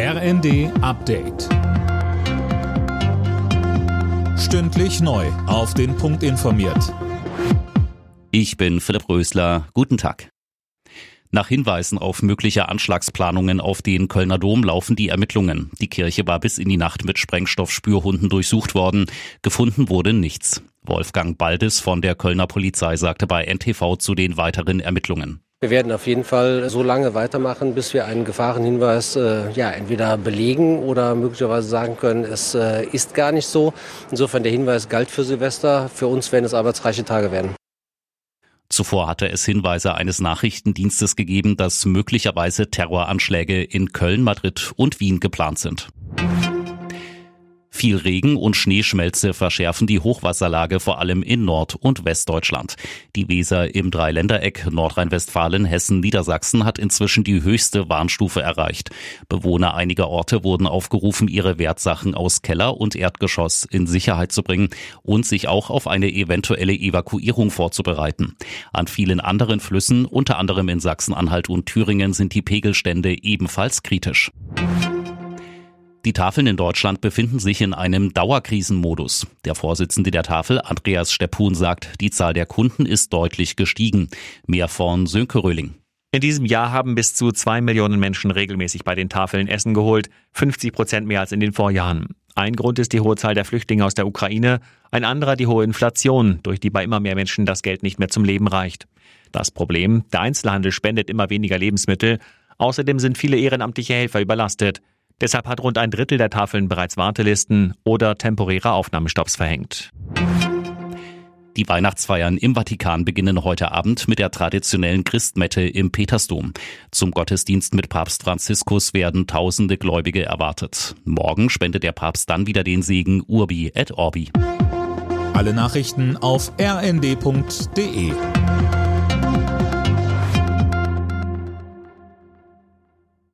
RND Update. Stündlich neu. Auf den Punkt informiert. Ich bin Philipp Rösler. Guten Tag. Nach Hinweisen auf mögliche Anschlagsplanungen auf den Kölner Dom laufen die Ermittlungen. Die Kirche war bis in die Nacht mit Sprengstoffspürhunden durchsucht worden. Gefunden wurde nichts. Wolfgang Baldes von der Kölner Polizei sagte bei NTV zu den weiteren Ermittlungen. Wir werden auf jeden Fall so lange weitermachen, bis wir einen Gefahrenhinweis äh, ja, entweder belegen oder möglicherweise sagen können, es äh, ist gar nicht so. Insofern der Hinweis galt für Silvester. Für uns werden es arbeitsreiche Tage werden. Zuvor hatte es Hinweise eines Nachrichtendienstes gegeben, dass möglicherweise Terroranschläge in Köln, Madrid und Wien geplant sind. Viel Regen und Schneeschmelze verschärfen die Hochwasserlage vor allem in Nord- und Westdeutschland. Die Weser im Dreiländereck Nordrhein-Westfalen, Hessen, Niedersachsen hat inzwischen die höchste Warnstufe erreicht. Bewohner einiger Orte wurden aufgerufen, ihre Wertsachen aus Keller und Erdgeschoss in Sicherheit zu bringen und sich auch auf eine eventuelle Evakuierung vorzubereiten. An vielen anderen Flüssen, unter anderem in Sachsen-Anhalt und Thüringen, sind die Pegelstände ebenfalls kritisch. Die Tafeln in Deutschland befinden sich in einem Dauerkrisenmodus. Der Vorsitzende der Tafel, Andreas Steppun, sagt, die Zahl der Kunden ist deutlich gestiegen. Mehr von Sönke Röhling. In diesem Jahr haben bis zu zwei Millionen Menschen regelmäßig bei den Tafeln Essen geholt, 50 Prozent mehr als in den Vorjahren. Ein Grund ist die hohe Zahl der Flüchtlinge aus der Ukraine, ein anderer die hohe Inflation, durch die bei immer mehr Menschen das Geld nicht mehr zum Leben reicht. Das Problem, der Einzelhandel spendet immer weniger Lebensmittel, außerdem sind viele ehrenamtliche Helfer überlastet. Deshalb hat rund ein Drittel der Tafeln bereits Wartelisten oder temporäre Aufnahmestopps verhängt. Die Weihnachtsfeiern im Vatikan beginnen heute Abend mit der traditionellen Christmette im Petersdom. Zum Gottesdienst mit Papst Franziskus werden tausende Gläubige erwartet. Morgen spendet der Papst dann wieder den Segen Urbi et Orbi. Alle Nachrichten auf rnd.de